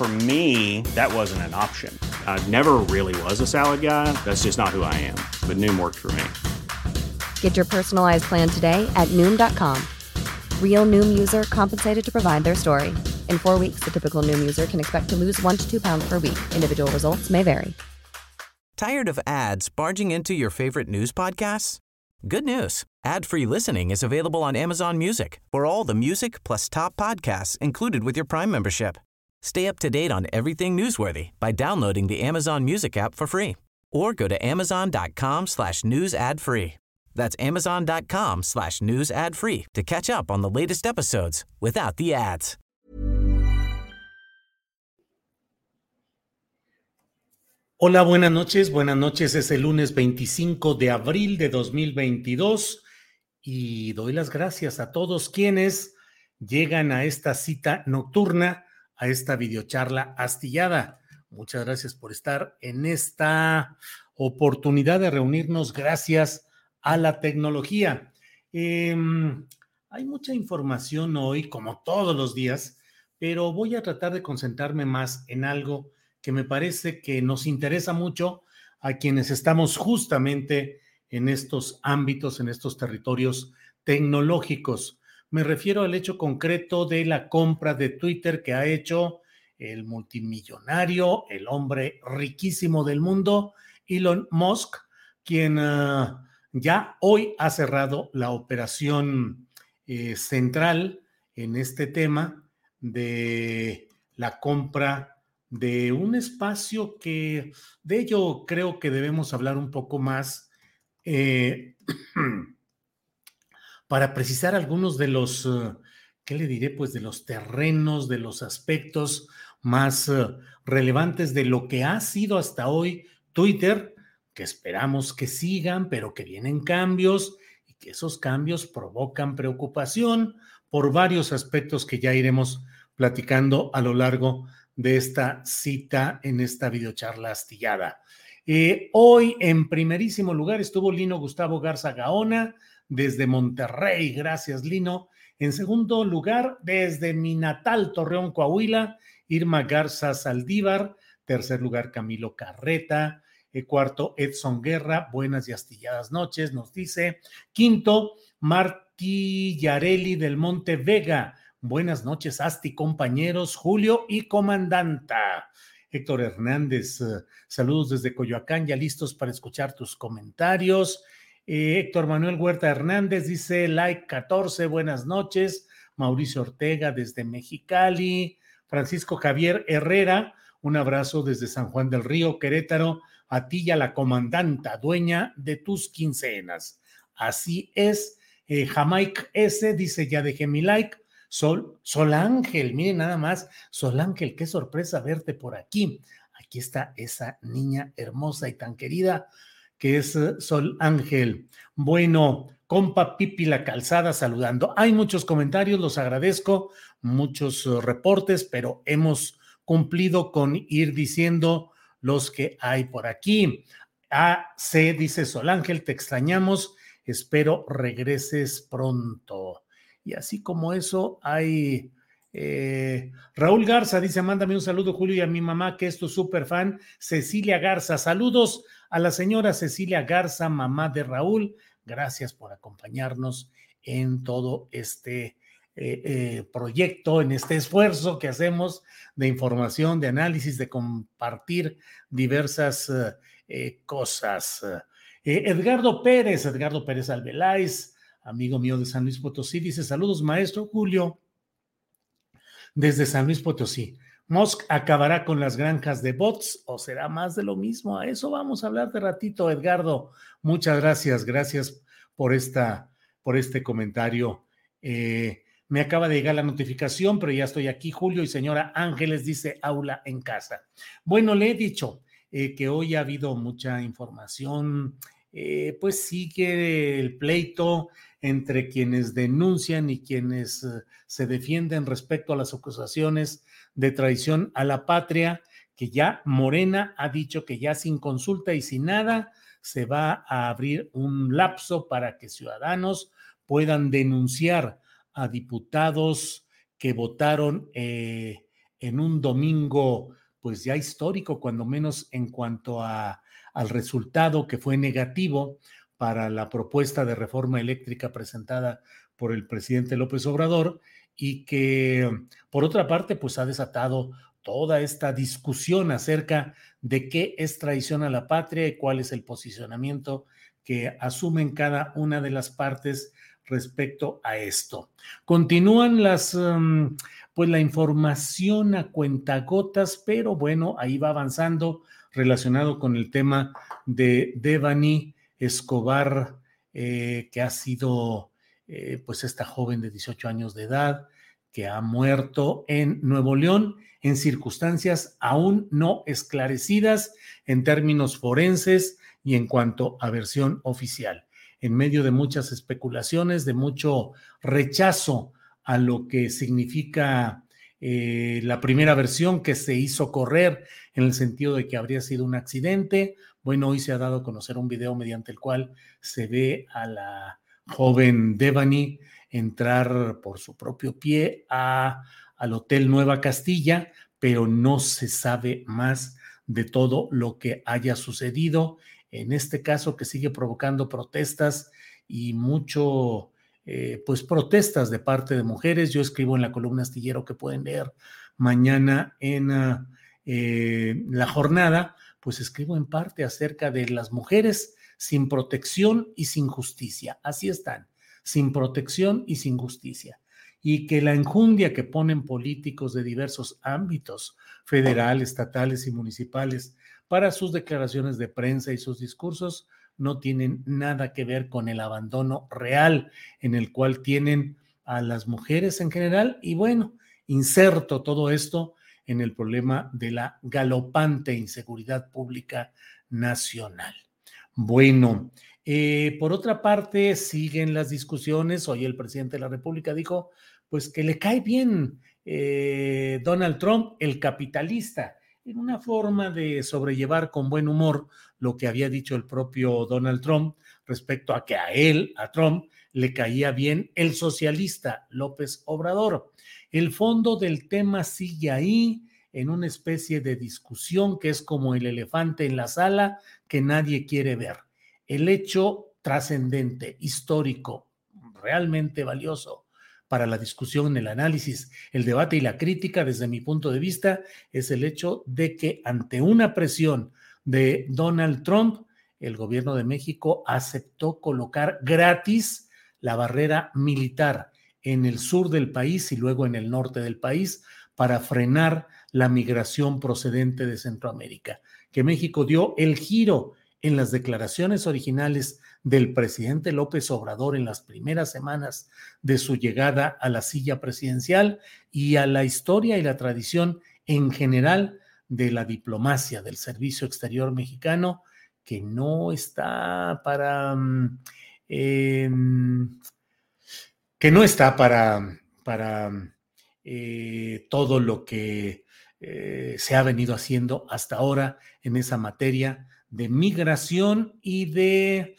For me, that wasn't an option. I never really was a salad guy. That's just not who I am. But Noom worked for me. Get your personalized plan today at Noom.com. Real Noom user compensated to provide their story. In four weeks, the typical Noom user can expect to lose one to two pounds per week. Individual results may vary. Tired of ads barging into your favorite news podcasts? Good news. Ad-free listening is available on Amazon Music for all the music plus top podcasts included with your Prime membership. Stay up to date on everything newsworthy by downloading the Amazon Music app for free or go to amazon.com slash news ad free. That's amazon.com slash news ad free to catch up on the latest episodes without the ads. Hola, buenas noches. Buenas noches. Es el lunes 25 de abril de 2022 y doy las gracias a todos quienes llegan a esta cita nocturna a esta videocharla astillada. Muchas gracias por estar en esta oportunidad de reunirnos gracias a la tecnología. Em, hay mucha información hoy, como todos los días, pero voy a tratar de concentrarme más en algo que me parece que nos interesa mucho a quienes estamos justamente en estos ámbitos, en estos territorios tecnológicos. Me refiero al hecho concreto de la compra de Twitter que ha hecho el multimillonario, el hombre riquísimo del mundo, Elon Musk, quien ah, ya hoy ha cerrado la operación eh, central en este tema de la compra de un espacio que de ello creo que debemos hablar un poco más. Eh, para precisar algunos de los, eh, ¿qué le diré? Pues de los terrenos, de los aspectos más eh, relevantes de lo que ha sido hasta hoy Twitter, que esperamos que sigan, pero que vienen cambios y que esos cambios provocan preocupación por varios aspectos que ya iremos platicando a lo largo de esta cita en esta videocharla astillada. Eh, hoy, en primerísimo lugar, estuvo Lino Gustavo Garza Gaona, desde Monterrey. Gracias, Lino. En segundo lugar, desde mi natal Torreón, Coahuila, Irma Garza Saldívar. Tercer lugar, Camilo Carreta. El eh, cuarto, Edson Guerra. Buenas y astilladas noches, nos dice. Quinto, Martí Yareli del Monte Vega. Buenas noches, Asti, compañeros, Julio y comandanta. Héctor Hernández, eh, saludos desde Coyoacán, ya listos para escuchar tus comentarios. Eh, Héctor Manuel Huerta Hernández dice like 14, buenas noches. Mauricio Ortega desde Mexicali. Francisco Javier Herrera, un abrazo desde San Juan del Río, Querétaro, a ti y a la comandanta, dueña de tus quincenas. Así es. Eh, Jamaica S dice, ya dejé mi like. Sol, Sol Ángel, miren nada más, Sol Ángel, qué sorpresa verte por aquí. Aquí está esa niña hermosa y tan querida que es eh, Sol Ángel. Bueno, compa Pipi La Calzada saludando. Hay muchos comentarios, los agradezco, muchos eh, reportes, pero hemos cumplido con ir diciendo los que hay por aquí. AC dice Sol Ángel, te extrañamos, espero regreses pronto. Y así como eso, hay eh, Raúl Garza dice: Mándame un saludo, Julio, y a mi mamá, que es tu súper fan, Cecilia Garza. Saludos a la señora Cecilia Garza, mamá de Raúl. Gracias por acompañarnos en todo este eh, eh, proyecto, en este esfuerzo que hacemos de información, de análisis, de compartir diversas cosas. Edgardo Pérez, Edgardo Pérez Albeláez, amigo mío de San Luis Potosí, dice: Saludos, maestro Julio desde San Luis Potosí. Musk acabará con las granjas de bots o será más de lo mismo. A eso vamos a hablar de ratito, Edgardo. Muchas gracias, gracias por esta, por este comentario. Eh, me acaba de llegar la notificación, pero ya estoy aquí. Julio y señora Ángeles dice aula en casa. Bueno, le he dicho, eh, que hoy ha habido mucha información, eh, pues sigue el pleito entre quienes denuncian y quienes eh, se defienden respecto a las acusaciones de traición a la patria, que ya Morena ha dicho que ya sin consulta y sin nada se va a abrir un lapso para que ciudadanos puedan denunciar a diputados que votaron eh, en un domingo, pues ya histórico, cuando menos en cuanto a, al resultado que fue negativo para la propuesta de reforma eléctrica presentada por el presidente López Obrador y que, por otra parte, pues ha desatado toda esta discusión acerca de qué es traición a la patria y cuál es el posicionamiento que asumen cada una de las partes respecto a esto. Continúan las, um, pues la información a cuentagotas, pero bueno, ahí va avanzando relacionado con el tema de Devani Escobar, eh, que ha sido eh, pues esta joven de 18 años de edad, que ha muerto en Nuevo León en circunstancias aún no esclarecidas en términos forenses y en cuanto a versión oficial. En medio de muchas especulaciones, de mucho rechazo a lo que significa eh, la primera versión que se hizo correr en el sentido de que habría sido un accidente. Bueno, hoy se ha dado a conocer un video mediante el cual se ve a la joven Devani entrar por su propio pie a, al Hotel Nueva Castilla, pero no se sabe más de todo lo que haya sucedido en este caso que sigue provocando protestas y mucho, eh, pues protestas de parte de mujeres. Yo escribo en la columna astillero que pueden leer mañana en ah, eh, la jornada, pues escribo en parte acerca de las mujeres sin protección y sin justicia. Así están, sin protección y sin justicia. Y que la enjundia que ponen políticos de diversos ámbitos, federal, estatales y municipales, para sus declaraciones de prensa y sus discursos no tienen nada que ver con el abandono real en el cual tienen a las mujeres en general. Y bueno, inserto todo esto en el problema de la galopante inseguridad pública nacional. Bueno, eh, por otra parte, siguen las discusiones. Hoy el presidente de la República dijo, pues que le cae bien eh, Donald Trump, el capitalista en una forma de sobrellevar con buen humor lo que había dicho el propio Donald Trump respecto a que a él, a Trump, le caía bien el socialista López Obrador. El fondo del tema sigue ahí en una especie de discusión que es como el elefante en la sala que nadie quiere ver. El hecho trascendente, histórico, realmente valioso para la discusión, el análisis, el debate y la crítica, desde mi punto de vista, es el hecho de que ante una presión de Donald Trump, el gobierno de México aceptó colocar gratis la barrera militar en el sur del país y luego en el norte del país para frenar la migración procedente de Centroamérica. Que México dio el giro en las declaraciones originales del presidente López Obrador en las primeras semanas de su llegada a la silla presidencial y a la historia y la tradición en general de la diplomacia del servicio exterior mexicano, que no está para... Mm, em, que no está para, para eh, todo lo que eh, se ha venido haciendo hasta ahora en esa materia de migración y de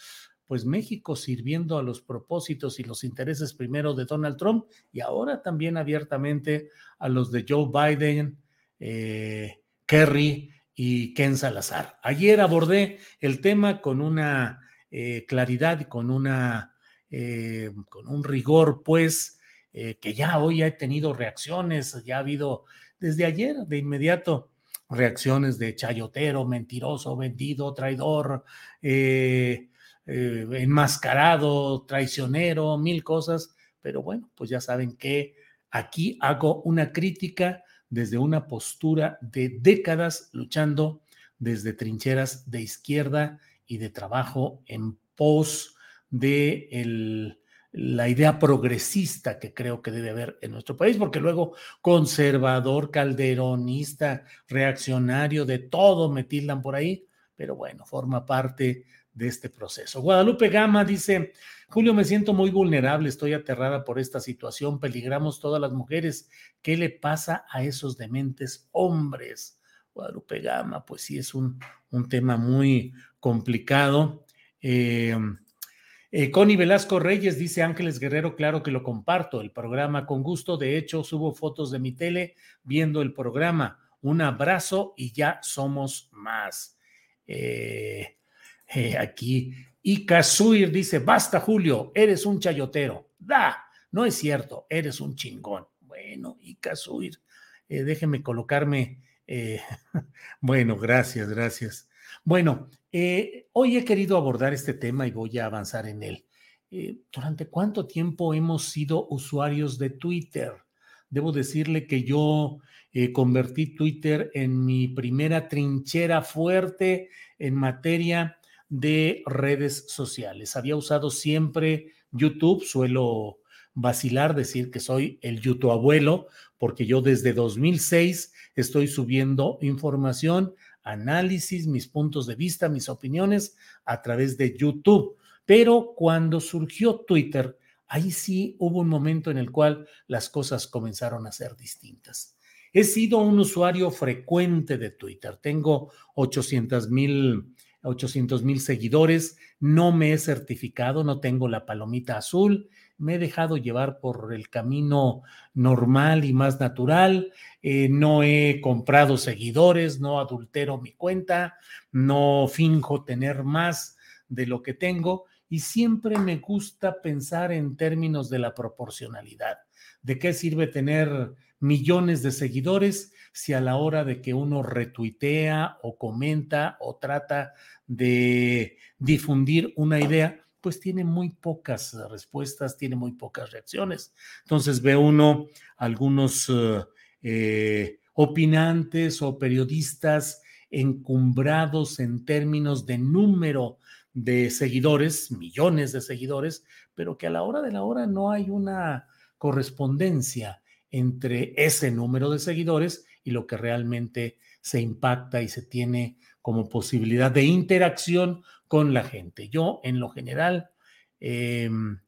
pues México sirviendo a los propósitos y los intereses primero de Donald Trump y ahora también abiertamente a los de Joe Biden, eh, Kerry y Ken Salazar. Ayer abordé el tema con una eh, claridad con una eh, con un rigor, pues, que ya hoy ha tenido reacciones, ya ha habido desde ayer de inmediato reacciones de chayotero, mentiroso, vendido, traidor, eh, eh, enmascarado, traicionero, mil cosas, pero bueno, pues ya saben que aquí hago una crítica desde una postura de décadas luchando desde trincheras de izquierda y de trabajo en pos de la idea progresista que creo que debe haber en nuestro país, porque luego conservador, calderonista, reaccionario, de todo me tildan por ahí, pero bueno, forma parte de este proceso. Guadalupe Gama dice, Julio, me siento muy vulnerable, estoy aterrada por esta situación, peligramos todas las mujeres. ¿Qué le pasa a esos dementes hombres? Guadalupe Gama, pues sí, es un, un tema muy complicado. Eh, eh, Connie Velasco Reyes dice Ángeles Guerrero, claro que lo comparto, el programa con gusto, de hecho subo fotos de mi tele viendo el programa, un abrazo y ya somos más. Eh, eh, aquí, Ika Suir dice, basta Julio, eres un chayotero. Da, no es cierto, eres un chingón. Bueno, Ika Suir, déjeme colocarme. bueno, gracias, gracias. Bueno, eh, hoy he querido abordar este tema y voy a avanzar en él. Eh, ¿Durante cuánto tiempo hemos sido usuarios de Twitter? Debo decirle que yo eh, convertí Twitter en mi primera trinchera fuerte en materia de redes sociales. Había usado siempre YouTube, suelo vacilar decir que soy el YouTube abuelo, porque yo desde 2006 estoy subiendo información análisis, mis puntos de vista, mis opiniones a través de YouTube. Pero cuando surgió Twitter, ahí sí hubo un momento en el cual las cosas comenzaron a ser distintas. He sido un usuario frecuente de Twitter. Tengo 800 mil 800 mil seguidores. No me he certificado, no tengo la palomita azul me he dejado llevar por el camino normal y más natural, eh, no he comprado seguidores, no adultero mi cuenta, no finjo tener más de lo que tengo y siempre me gusta pensar en términos de la proporcionalidad. ¿De qué sirve tener millones de seguidores si a la hora de que uno retuitea o comenta o trata de difundir una idea, pues tiene muy pocas respuestas, tiene muy pocas reacciones. Entonces ve uno algunos eh, eh, opinantes o periodistas encumbrados en términos de número de seguidores, millones de seguidores, pero que a la hora de la hora no hay una correspondencia entre ese número de seguidores y lo que realmente se impacta y se tiene como posibilidad de interacción con la gente. Yo, en lo general, em,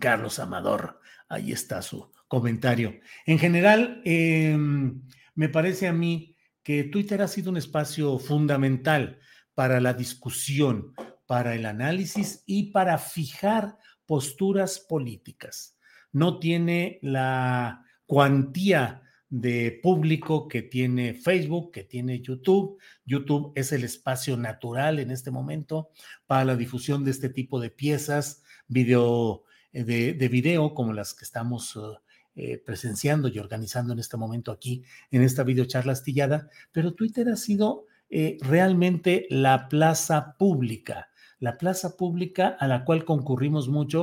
Carlos Amador, ahí está su comentario. En general, em, me parece a mí que Twitter ha sido un espacio fundamental para la discusión, para el análisis y para fijar posturas políticas. No tiene la cuantía de público que tiene Facebook, que tiene YouTube. YouTube es el espacio natural en este momento para la difusión de este tipo de piezas video, eh, de, video como las que estamos eh, presenciando y organizando en este momento aquí en esta videocharla astillada. Pero Twitter ha sido eh, realmente la plaza pública, la plaza pública a la cual concurrimos mucho.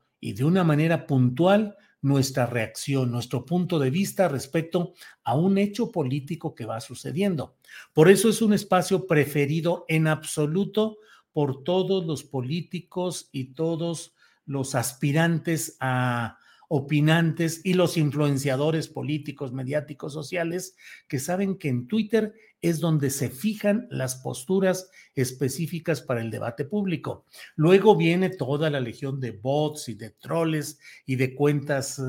y de una manera puntual nuestra reacción, nuestro punto de vista respecto a un hecho político que va sucediendo. Por eso es un espacio preferido en absoluto por todos los políticos y todos los aspirantes a opinantes y los influenciadores políticos, mediáticos, sociales, que saben que en Twitter es donde se fijan las posturas específicas para el debate público. Luego viene toda la legión de bots y de troles y de cuentas eh,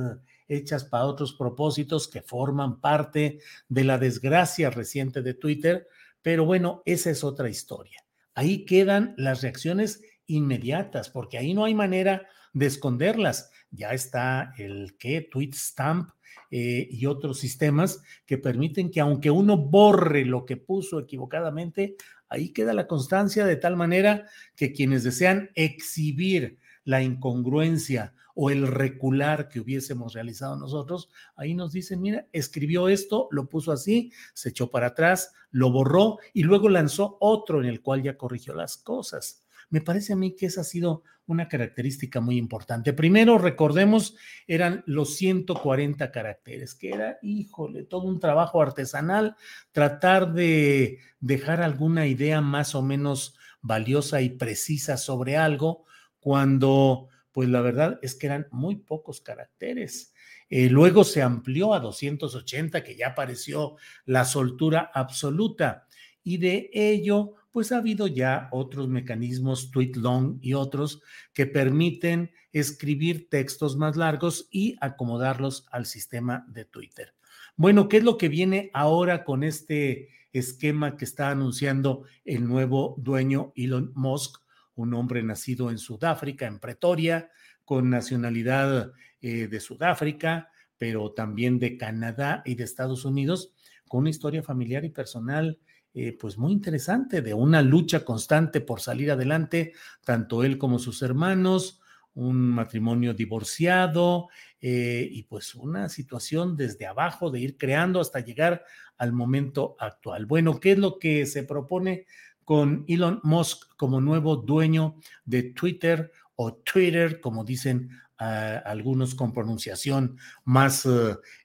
hechas para otros propósitos que forman parte de la desgracia reciente de Twitter, pero bueno, esa es otra historia. Ahí quedan las reacciones inmediatas, porque ahí no hay manera de esconderlas ya está el que tweet stamp eh, y otros sistemas que permiten que aunque uno borre lo que puso equivocadamente, ahí queda la constancia de tal manera que quienes desean exhibir la incongruencia o el recular que hubiésemos realizado nosotros, ahí nos dicen, mira, escribió esto, lo puso así, se echó para atrás, lo borró y luego lanzó otro en el cual ya corrigió las cosas. Me parece a mí que esa ha sido una característica muy importante. Primero, recordemos, eran los 140 caracteres, que era, híjole, todo un trabajo artesanal, tratar de dejar alguna idea más o menos valiosa y precisa sobre algo, cuando, pues la verdad es que eran muy pocos caracteres. Eh, luego se amplió a 280, que ya apareció la soltura absoluta, y de ello pues ha habido ya otros mecanismos, tweet long y otros, que permiten escribir textos más largos y acomodarlos al sistema de Twitter. Bueno, ¿qué es lo que viene ahora con este esquema que está anunciando el nuevo dueño Elon Musk, un hombre nacido en Sudáfrica, en Pretoria, con nacionalidad eh, de Sudáfrica, pero también de Canadá y de Estados Unidos, con una historia familiar y personal eh, pues muy interesante, de una lucha constante por salir adelante, tanto él como sus hermanos, un matrimonio divorciado eh, y pues una situación desde abajo de ir creando hasta llegar al momento actual. Bueno, ¿qué es lo que se propone con Elon Musk como nuevo dueño de Twitter o Twitter, como dicen ah, algunos con pronunciación más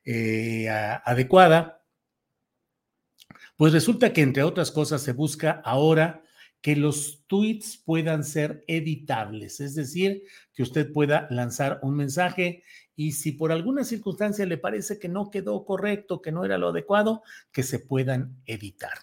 eh, adecuada? Pues resulta que, entre otras cosas, se busca ahora que los tweets puedan ser editables, es decir, que usted pueda lanzar un mensaje y si por alguna circunstancia le parece que no quedó correcto, que no era lo adecuado, que se puedan editar.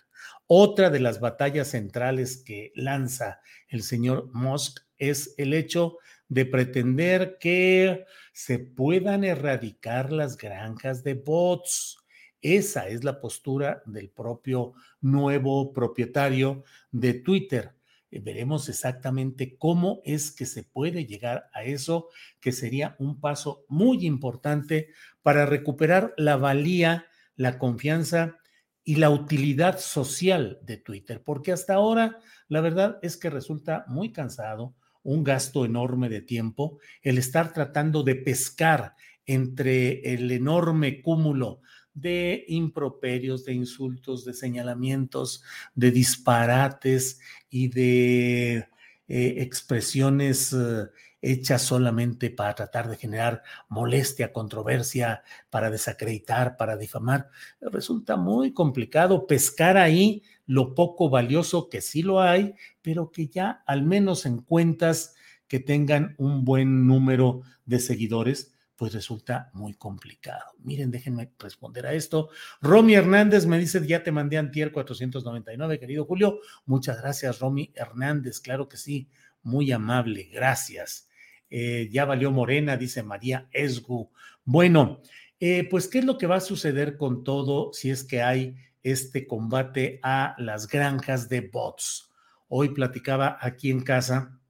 Otra de las batallas centrales que lanza el señor Musk es el hecho de pretender que se puedan erradicar las granjas de bots. Esa es la postura del propio nuevo propietario de Twitter. Eh, veremos exactamente cómo es que se puede llegar a eso, que sería un paso muy importante para recuperar la valía, la confianza y la utilidad social de Twitter, porque hasta ahora la verdad es que resulta muy cansado, un gasto enorme de tiempo, el estar tratando de pescar entre el enorme cúmulo de improperios, de insultos, de señalamientos, de disparates y de eh, expresiones eh, hechas solamente para tratar de generar molestia, controversia, para desacreditar, para difamar. Resulta muy complicado pescar ahí lo poco valioso que sí lo hay, pero que ya al menos en cuentas que tengan un buen número de seguidores pues resulta muy complicado. Miren, déjenme responder a esto. Romy Hernández me dice, ya te mandé antier 499, querido Julio. Muchas gracias, Romy Hernández. Claro que sí, muy amable, gracias. Eh, ya valió Morena, dice María Esgu. Bueno, eh, pues, ¿qué es lo que va a suceder con todo si es que hay este combate a las granjas de bots? Hoy platicaba aquí en casa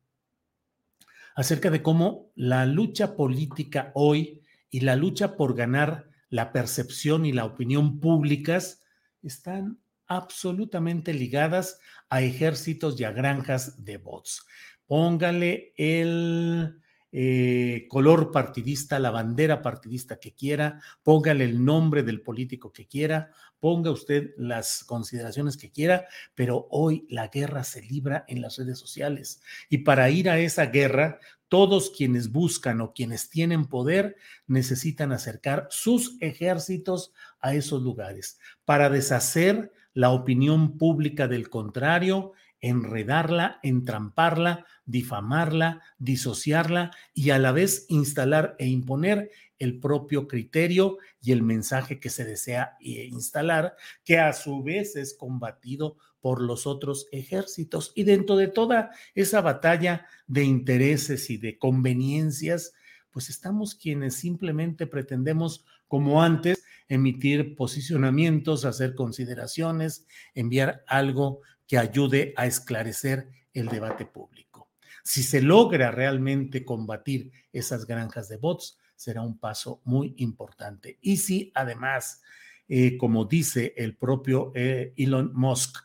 acerca de cómo la lucha política hoy y la lucha por ganar la percepción y la opinión públicas están absolutamente ligadas a ejércitos y a granjas de bots. Póngale el, eh, color partidista, la bandera partidista que quiera, póngale el nombre del político que quiera, ponga usted las consideraciones que quiera, pero hoy la guerra se libra en las redes sociales. Y para ir a esa guerra, todos quienes buscan o quienes tienen poder necesitan acercar sus ejércitos a esos lugares para deshacer la opinión pública del contrario enredarla, entramparla, difamarla, disociarla y a la vez instalar e imponer el propio criterio y el mensaje que se desea eh, instalar, que a su vez es combatido por los otros ejércitos. Y dentro de toda esa batalla de intereses y de conveniencias, pues estamos quienes simplemente pretendemos, como antes, emitir posicionamientos, hacer consideraciones, enviar algo que ayude a esclarecer el debate público. Si se logra realmente combatir esas granjas de bots, será un paso muy importante. Y si además, eh, como dice el propio eh, Elon Musk,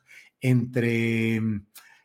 entre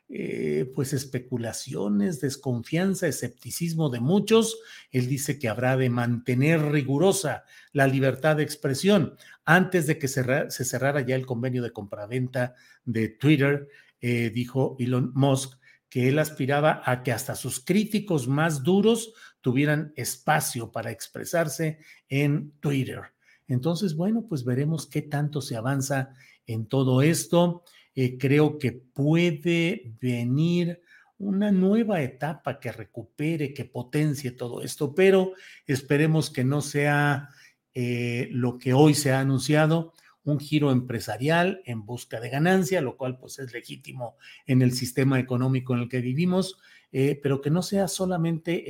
eh, pues especulaciones, desconfianza, escepticismo de muchos, él dice que habrá de mantener rigurosa la libertad de expresión. Antes de que se cerrara ya el convenio de compraventa de Twitter, eh, dijo Elon Musk que él aspiraba a que hasta sus críticos más duros tuvieran espacio para expresarse en Twitter. Entonces, bueno, pues veremos qué tanto se avanza en todo esto. Eh, creo que puede venir una nueva etapa que recupere, que potencie todo esto, pero esperemos que no sea eh, lo que hoy se ha anunciado, un giro empresarial en busca de ganancia, lo cual pues es legítimo en el sistema económico en el que vivimos, eh, pero que no sea solamente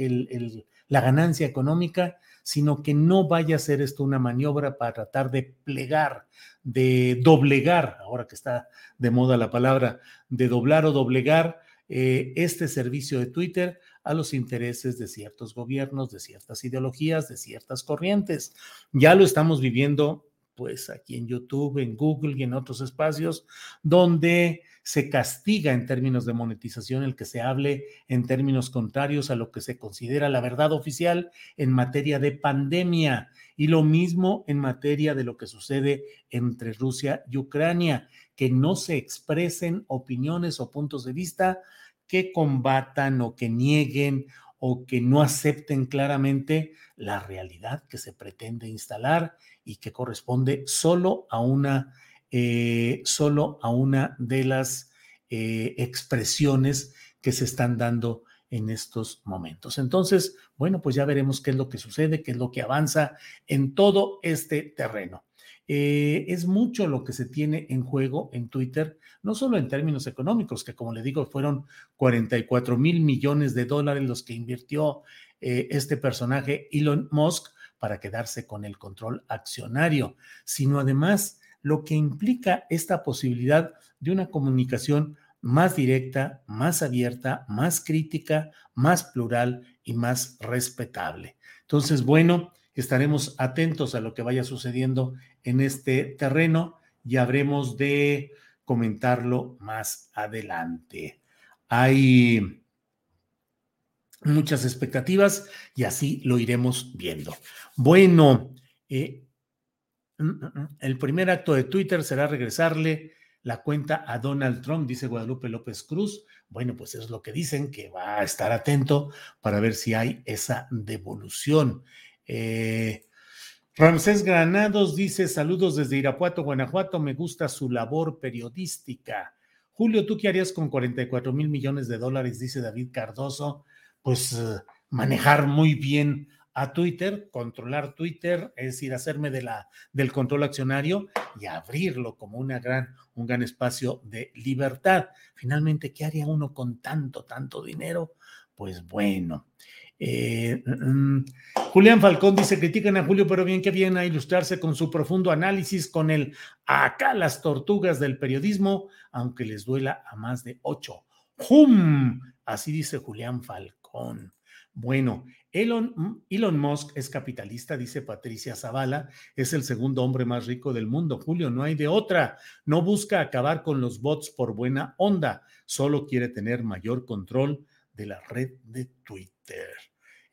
la ganancia económica, sino que no vaya a ser esto una maniobra para tratar de plegar, de doblegar, ahora que está de moda la palabra, de doblar o doblegar eh, este servicio de Twitter a los intereses de ciertos gobiernos, de ciertas ideologías, de ciertas corrientes. Ya lo estamos viviendo pues aquí en YouTube, en Google y en otros espacios, donde se castiga en términos de monetización el que se hable en términos contrarios a lo que se considera la verdad oficial en materia de pandemia. Y lo mismo en materia de lo que sucede entre Rusia y Ucrania, que no se expresen opiniones o puntos de vista que combatan o que nieguen o que no acepten claramente la realidad que se pretende instalar y que corresponde solo a una, eh, solo a una de las eh, expresiones que se están dando en estos momentos. Entonces, bueno, pues ya veremos qué es lo que sucede, qué es lo que avanza en todo este terreno. Eh, es mucho lo que se tiene en juego en Twitter, no solo en términos económicos, que como le digo, fueron 44 mil millones de dólares los que invirtió este personaje Elon Musk, para quedarse con el control accionario, sino además lo que implica esta posibilidad de una comunicación más directa, más abierta, más crítica, más plural y más respetable. Entonces, bueno, estaremos atentos a lo que vaya sucediendo en este terreno y habremos de comentarlo más adelante. Hay muchas expectativas y así lo iremos viendo. Bueno, eh, mm, mm, mm, el primer acto de Twitter será regresarle la cuenta a Donald Trump, dice Guadalupe López Cruz. Bueno, pues es lo que dicen, que va a estar atento para ver si hay esa devolución. Eh, Ramsés Granados dice, saludos desde Irapuato, Guanajuato, me gusta su labor periodística. Julio, ¿tú qué harías con 44 mil millones de dólares? Dice David Cardoso pues eh, manejar muy bien a Twitter, controlar Twitter, es decir, hacerme de la, del control accionario y abrirlo como una gran, un gran espacio de libertad. Finalmente, ¿qué haría uno con tanto, tanto dinero? Pues bueno. Eh, mm, mm, Julián Falcón dice, critican a Julio, pero bien que viene a ilustrarse con su profundo análisis con el acá las tortugas del periodismo, aunque les duela a más de ocho. ¡Hum! Así dice Julián Falcón. Bueno, Elon, Elon Musk es capitalista, dice Patricia Zavala, es el segundo hombre más rico del mundo. Julio, no hay de otra. No busca acabar con los bots por buena onda, solo quiere tener mayor control de la red de Twitter.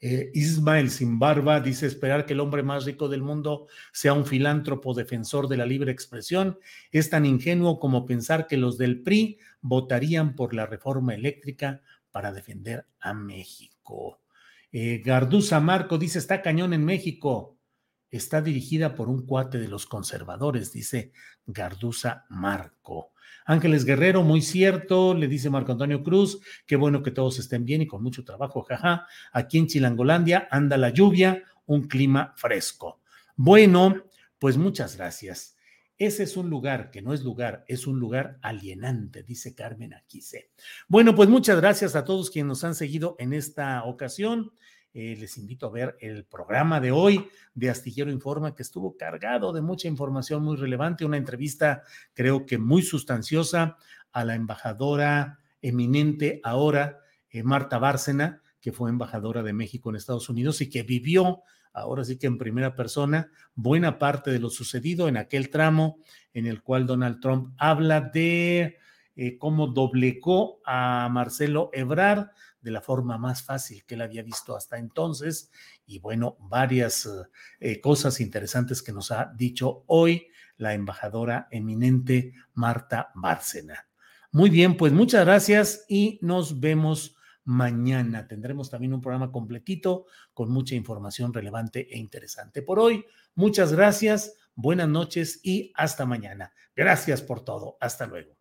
Eh, Ismael Sin Barba dice esperar que el hombre más rico del mundo sea un filántropo defensor de la libre expresión es tan ingenuo como pensar que los del PRI votarían por la reforma eléctrica para defender a México. Eh, Garduza Marco dice está cañón en México. Está dirigida por un cuate de los conservadores, dice Garduza Marco. Ángeles Guerrero, muy cierto, le dice Marco Antonio Cruz, qué bueno que todos estén bien y con mucho trabajo, jaja. Aquí en Chilangolandia anda la lluvia, un clima fresco. Bueno, pues muchas gracias. Ese es un lugar que no es lugar, es un lugar alienante, dice Carmen Aquise. Bueno, pues muchas gracias a todos quienes nos han seguido en esta ocasión. Eh, les invito a ver el programa de hoy de Astillero Informa, que estuvo cargado de mucha información muy relevante, una entrevista creo que muy sustanciosa a la embajadora eminente ahora, eh, Marta Bárcena, que fue embajadora de México en Estados Unidos y que vivió, ahora sí que en primera persona, buena parte de lo sucedido en aquel tramo en el cual Donald Trump habla de eh, cómo doblegó a Marcelo Ebrard de la forma más fácil que él había visto hasta entonces. Y bueno, varias eh, cosas interesantes que nos ha dicho hoy la embajadora eminente Marta Bárcena. Muy bien, pues muchas gracias y nos vemos mañana. Tendremos también un programa completito con mucha información relevante e interesante. Por hoy, muchas gracias, buenas noches y hasta mañana. Gracias por todo. Hasta luego.